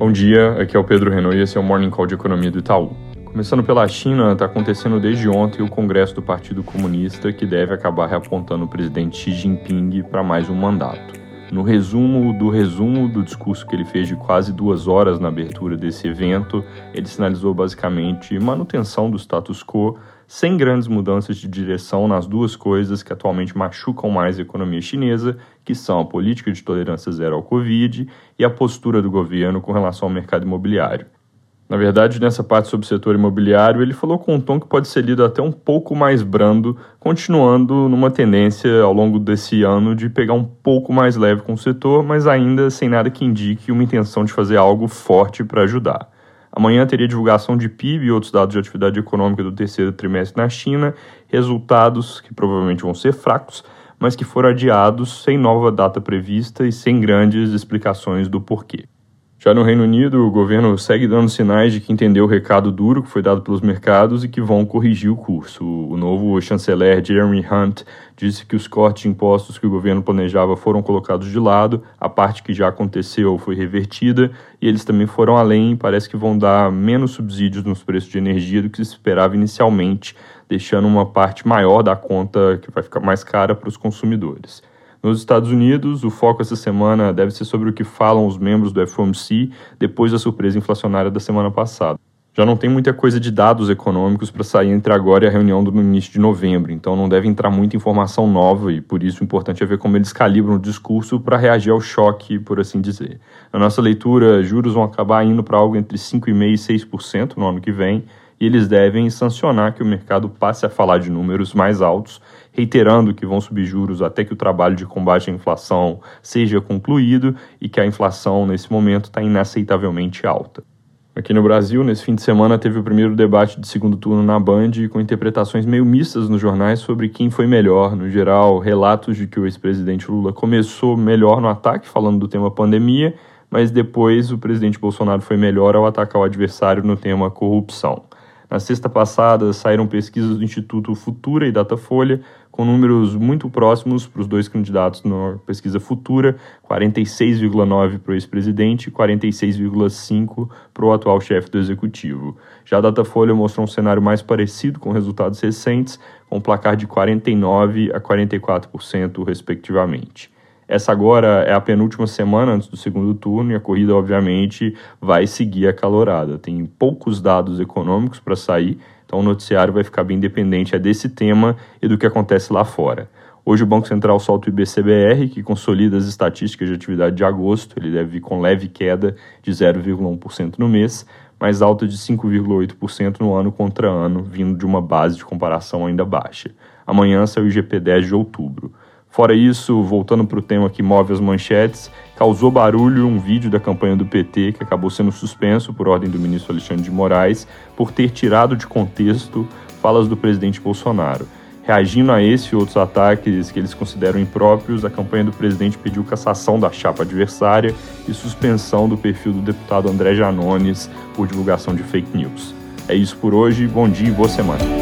Bom dia, aqui é o Pedro Renault e esse é o Morning Call de Economia do Itaú. Começando pela China, está acontecendo desde ontem o Congresso do Partido Comunista, que deve acabar reapontando o presidente Xi Jinping para mais um mandato. No resumo do resumo do discurso que ele fez de quase duas horas na abertura desse evento, ele sinalizou basicamente manutenção do status quo, sem grandes mudanças de direção nas duas coisas que atualmente machucam mais a economia chinesa, que são a política de tolerância zero ao Covid e a postura do governo com relação ao mercado imobiliário. Na verdade, nessa parte sobre o setor imobiliário, ele falou com um tom que pode ser lido até um pouco mais brando, continuando numa tendência ao longo desse ano de pegar um pouco mais leve com o setor, mas ainda sem nada que indique uma intenção de fazer algo forte para ajudar. Amanhã teria divulgação de PIB e outros dados de atividade econômica do terceiro trimestre na China, resultados que provavelmente vão ser fracos, mas que foram adiados sem nova data prevista e sem grandes explicações do porquê. Já no Reino Unido, o governo segue dando sinais de que entendeu o recado duro que foi dado pelos mercados e que vão corrigir o curso. O novo chanceler Jeremy Hunt disse que os cortes de impostos que o governo planejava foram colocados de lado, a parte que já aconteceu foi revertida e eles também foram além e parece que vão dar menos subsídios nos preços de energia do que se esperava inicialmente, deixando uma parte maior da conta que vai ficar mais cara para os consumidores. Nos Estados Unidos, o foco essa semana deve ser sobre o que falam os membros do FOMC depois da surpresa inflacionária da semana passada. Já não tem muita coisa de dados econômicos para sair entre agora e a reunião do início de novembro, então não deve entrar muita informação nova e por isso o importante é ver como eles calibram o discurso para reagir ao choque, por assim dizer. Na nossa leitura, juros vão acabar indo para algo entre 5,5% e 6% no ano que vem, e eles devem sancionar que o mercado passe a falar de números mais altos, reiterando que vão subir juros até que o trabalho de combate à inflação seja concluído e que a inflação nesse momento está inaceitavelmente alta. Aqui no Brasil, nesse fim de semana, teve o primeiro debate de segundo turno na Band, com interpretações meio mistas nos jornais sobre quem foi melhor. No geral, relatos de que o ex-presidente Lula começou melhor no ataque, falando do tema pandemia, mas depois o presidente Bolsonaro foi melhor ao atacar o adversário no tema corrupção. Na sexta passada, saíram pesquisas do Instituto Futura e Datafolha, com números muito próximos para os dois candidatos na pesquisa Futura, 46,9% para o ex-presidente e 46,5% para o atual chefe do executivo. Já a Datafolha mostrou um cenário mais parecido com resultados recentes, com um placar de 49% a 44%, respectivamente. Essa agora é a penúltima semana antes do segundo turno e a corrida, obviamente, vai seguir acalorada. Tem poucos dados econômicos para sair, então o noticiário vai ficar bem dependente é desse tema e do que acontece lá fora. Hoje o Banco Central solta o IBCBR, que consolida as estatísticas de atividade de agosto. Ele deve vir com leve queda de 0,1% no mês, mais alta de 5,8% no ano contra ano, vindo de uma base de comparação ainda baixa. Amanhã sai o IGP-10 de outubro. Fora isso, voltando para o tema que move as manchetes, causou barulho um vídeo da campanha do PT que acabou sendo suspenso por ordem do ministro Alexandre de Moraes por ter tirado de contexto falas do presidente Bolsonaro. Reagindo a esse e outros ataques que eles consideram impróprios, a campanha do presidente pediu cassação da chapa adversária e suspensão do perfil do deputado André Janones por divulgação de fake news. É isso por hoje, bom dia e boa semana.